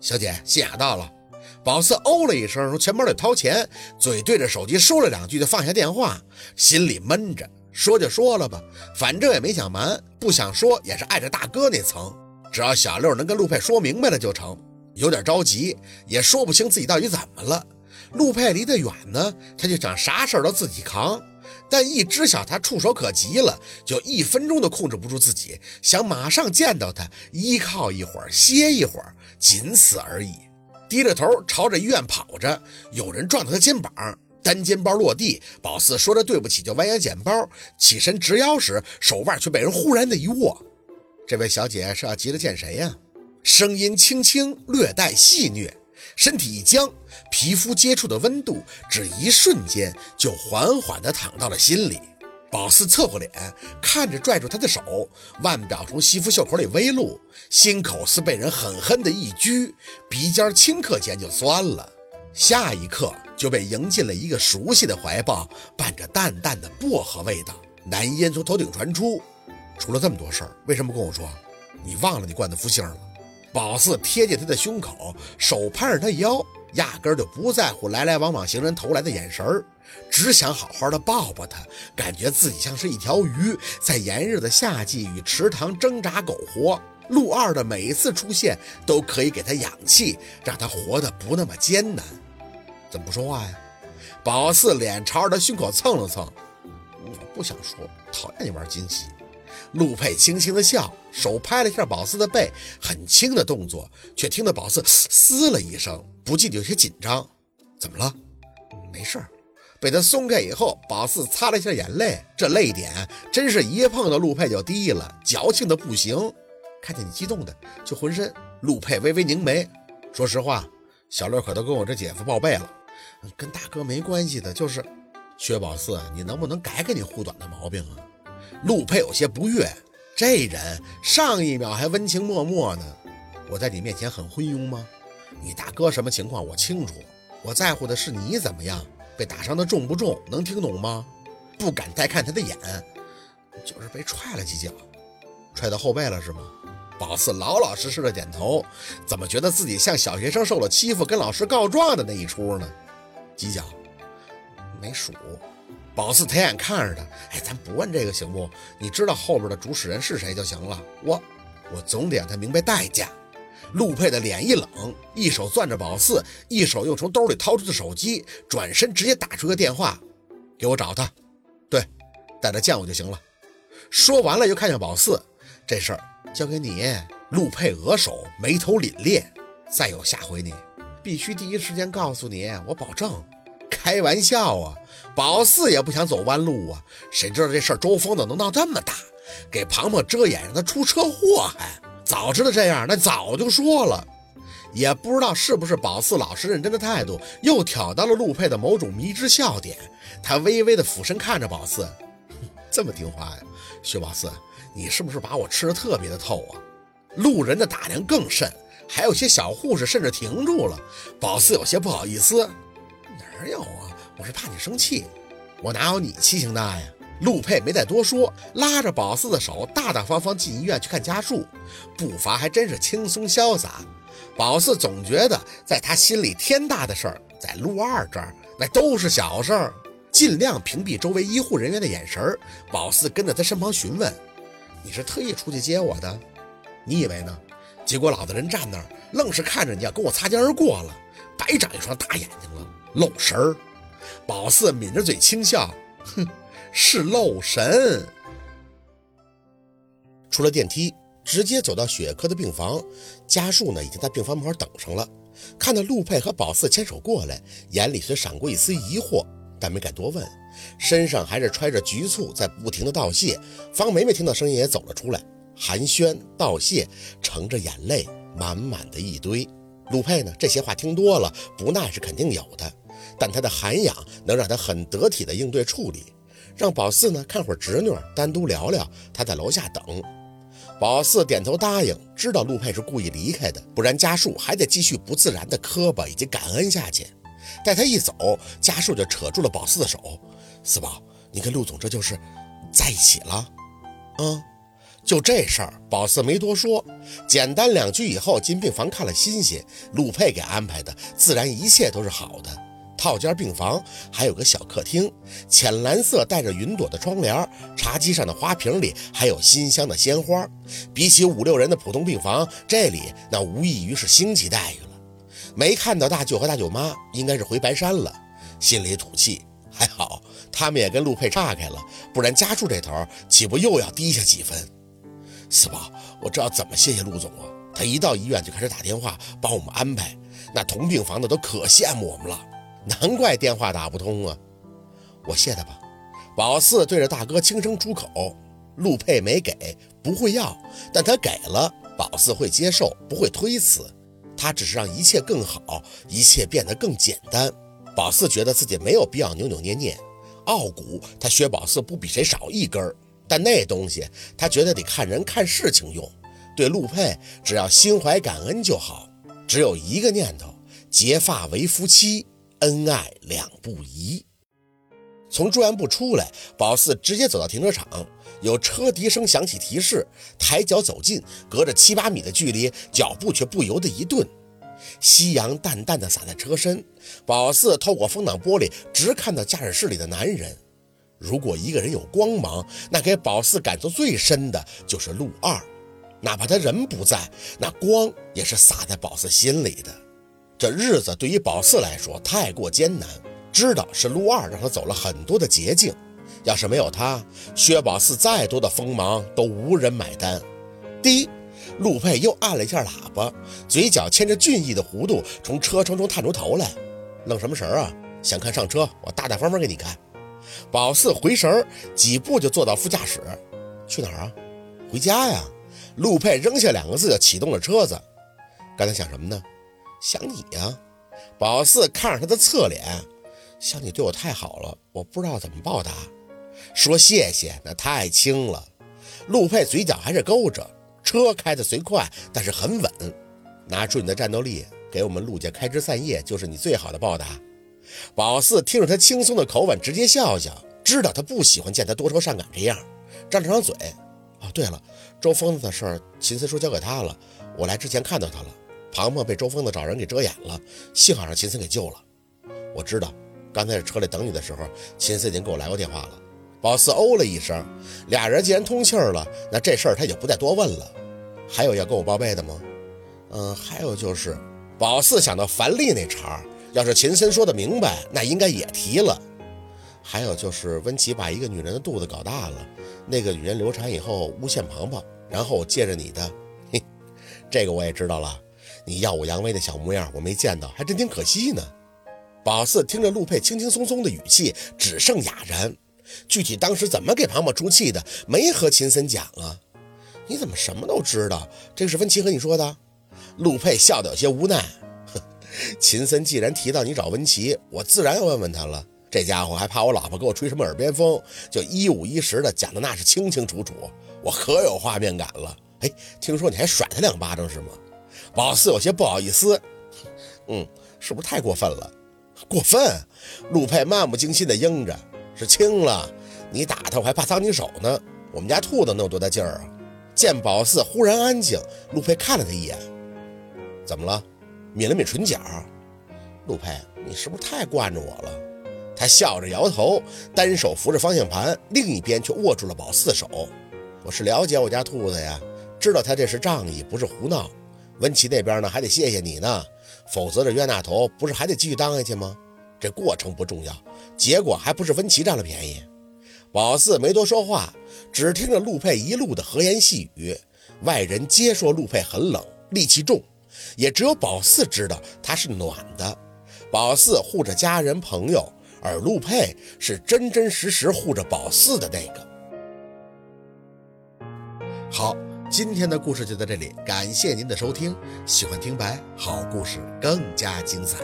小姐，信雅到了。宝四哦了一声，从钱包里掏钱，嘴对着手机说了两句，就放下电话，心里闷着。说就说了吧，反正也没想瞒，不想说也是碍着大哥那层。只要小六能跟陆佩说明白了就成。有点着急，也说不清自己到底怎么了。陆佩离得远呢，他就想啥事儿都自己扛。但一知晓他触手可及了，就一分钟都控制不住自己，想马上见到他，依靠一会儿，歇一会儿，仅此而已。低着头朝着医院跑着，有人撞到他肩膀，单肩包落地。宝四说着对不起，就弯腰捡包，起身直腰时，手腕却被人忽然的一握。这位小姐是要急着见谁呀？声音轻轻，略带戏谑，身体一僵，皮肤接触的温度只一瞬间就缓缓地淌到了心里。宝四侧过脸，看着拽住他的手，腕表从西服袖口里微露，心口似被人狠狠的一狙，鼻尖顷刻间就酸了。下一刻就被迎进了一个熟悉的怀抱，伴着淡淡的薄荷味道。男音从头顶传出：“出了这么多事儿，为什么跟我说？你忘了你惯的福星了？”宝四贴近他的胸口，手攀着他腰，压根就不在乎来来往往行人投来的眼神儿。只想好好的抱抱他，感觉自己像是一条鱼，在炎热的夏季与池塘挣扎苟活。陆二的每一次出现，都可以给他氧气，让他活得不那么艰难。怎么不说话呀？宝四脸朝着他胸口蹭了蹭。我不想说，讨厌你玩惊喜。陆佩轻轻的笑，手拍了一下宝四的背，很轻的动作，却听得宝四嘶了一声，不禁有些紧张。怎么了？没事儿。被他松开以后，宝四擦了一下眼泪，这泪点真是一碰到陆佩就低了，矫情的不行。看见你激动的，就浑身。陆佩微微凝眉，说实话，小六可都跟我这姐夫报备了，跟大哥没关系的，就是薛宝四，你能不能改改你护短的毛病啊？陆佩有些不悦，这人上一秒还温情脉脉呢，我在你面前很昏庸吗？你大哥什么情况我清楚，我在乎的是你怎么样。被打伤的重不重？能听懂吗？不敢再看他的眼，就是被踹了几脚，踹到后背了是吗？宝四老老实实的点头，怎么觉得自己像小学生受了欺负跟老师告状的那一出呢？几脚？没数。宝四抬眼看着他，哎，咱不问这个行不？你知道后边的主使人是谁就行了。我，我总得让他明白代价。陆佩的脸一冷，一手攥着宝四，一手又从兜里掏出的手机，转身直接打出个电话：“给我找他，对，带他见我就行了。”说完了，又看向宝四：“这事儿交给你。”陆佩额首，眉头凛冽：“再有下回，你必须第一时间告诉你，我保证。”开玩笑啊！宝四也不想走弯路啊，谁知道这事儿周疯的能闹这么大，给庞庞遮掩，让他出车祸还。早知道这样，那早就说了。也不知道是不是宝四老实认真的态度，又挑到了陆佩的某种迷之笑点。他微微的俯身看着宝四，这么听话呀？薛宝四，你是不是把我吃的特别的透啊？路人的打量更甚，还有些小护士甚至停住了。宝四有些不好意思，没有啊？我是怕你生气，我哪有你气性大呀？陆佩没再多说，拉着宝四的手，大大方方进医院去看家树，步伐还真是轻松潇洒。宝四总觉得，在他心里天大的事儿，在陆二这儿那都是小事儿。尽量屏蔽周围医护人员的眼神儿，宝四跟在他身旁询问：“你是特意出去接我的？你以为呢？”结果老子人站那儿，愣是看着你要跟我擦肩而过了，白长一双大眼睛了，漏神儿。宝四抿着嘴轻笑，哼。是漏神。出了电梯，直接走到雪珂的病房，家树呢已经在病房门口等上了。看到陆佩和宝四牵手过来，眼里虽闪过一丝疑惑，但没敢多问，身上还是揣着局促，在不停的道谢。方梅梅听到声音也走了出来，寒暄道谢，盛着眼泪，满满的一堆。陆佩呢，这些话听多了，不耐是肯定有的，但他的涵养能让他很得体的应对处理。让宝四呢看会儿侄女，单独聊聊。他在楼下等。宝四点头答应，知道陆佩是故意离开的，不然家树还得继续不自然的磕巴以及感恩下去。待他一走，家树就扯住了宝四的手：“四宝，你跟陆总这就是在一起了？”嗯。就这事儿，宝四没多说，简单两句以后进病房看了新鲜，陆佩给安排的，自然一切都是好的。套间病房还有个小客厅，浅蓝色带着云朵的窗帘，茶几上的花瓶里还有馨香的鲜花。比起五六人的普通病房，这里那无异于是星级待遇了。没看到大舅和大舅妈，应该是回白山了，心里吐气。还好他们也跟陆佩岔开了，不然家住这头岂不又要低下几分？四宝，我知道怎么谢谢陆总啊！他一到医院就开始打电话帮我们安排，那同病房的都可羡慕我们了。难怪电话打不通啊！我谢他吧。宝四对着大哥轻声出口：“陆佩没给，不会要，但他给了，宝四会接受，不会推辞。他只是让一切更好，一切变得更简单。宝四觉得自己没有必要扭扭捏捏。傲骨他薛宝四不比谁少一根儿，但那东西他觉得得看人看事情用。对陆佩，只要心怀感恩就好，只有一个念头：结发为夫妻。”恩爱两不疑。从住院部出来，宝四直接走到停车场，有车笛声响起提示，抬脚走近，隔着七八米的距离，脚步却不由得一顿。夕阳淡淡的洒在车身，宝四透过风挡玻璃直看到驾驶室里的男人。如果一个人有光芒，那给宝四感受最深的就是陆二，哪怕他人不在，那光也是洒在宝四心里的。这日子对于宝四来说太过艰难，知道是陆二让他走了很多的捷径，要是没有他，薛宝四再多的锋芒都无人买单。第一，陆佩又按了一下喇叭，嘴角牵着俊逸的弧度，从车窗中探出头来，愣什么神啊？想看上车，我大大方方给你看。宝四回神儿，几步就坐到副驾驶，去哪儿啊？回家呀。陆佩扔下两个字，就启动了车子。刚才想什么呢？想你呀，宝四看着他的侧脸，想你对我太好了，我不知道怎么报答。说谢谢那太轻了。陆佩嘴角还是勾着，车开得虽快，但是很稳。拿出你的战斗力给我们陆家开枝散叶，就是你最好的报答。宝四听着他轻松的口吻，直接笑笑，知道他不喜欢见他多愁善感这样，张了张嘴。哦，对了，周疯子的事儿，秦思说交给他了，我来之前看到他了。庞庞被周疯子找人给遮掩了，幸好让秦森给救了。我知道，刚才在车里等你的时候，秦森已经给我来过电话了。宝四哦了一声，俩人既然通气儿了，那这事儿他就不再多问了。还有要跟我报备的吗？嗯，还有就是，宝四想到樊丽那茬，要是秦森说的明白，那应该也提了。还有就是温琪把一个女人的肚子搞大了，那个女人流产以后诬陷庞庞，然后我借着你的，嘿，这个我也知道了。你耀武扬威的小模样，我没见到，还真挺可惜呢。宝四听着陆佩轻轻松松的语气，只剩哑然。具体当时怎么给庞某出气的，没和秦森讲啊？你怎么什么都知道？这是温琪和你说的？陆佩笑得有些无奈。哼，秦森既然提到你找温琪，我自然要问问他了。这家伙还怕我老婆给我吹什么耳边风，就一五一十的讲的那是清清楚楚，我可有画面感了。哎，听说你还甩他两巴掌是吗？宝四有些不好意思，嗯，是不是太过分了？过分！陆佩漫不经心地应着，是轻了。你打他，我还怕脏你手呢。我们家兔子能有多大劲儿啊？见宝四忽然安静，陆佩看了他一眼，怎么了？抿了抿唇角。陆佩，你是不是太惯着我了？他笑着摇头，单手扶着方向盘，另一边却握住了宝四手。我是了解我家兔子呀，知道他这是仗义，不是胡闹。温琪那边呢，还得谢谢你呢，否则这冤大头不是还得继续当下去吗？这过程不重要，结果还不是温琪占了便宜。宝四没多说话，只听着陆佩一路的和言细语。外人皆说陆佩很冷，戾气重，也只有宝四知道他是暖的。宝四护着家人朋友，而陆佩是真真实实护着宝四的那个。今天的故事就在这里，感谢您的收听。喜欢听白，好故事更加精彩。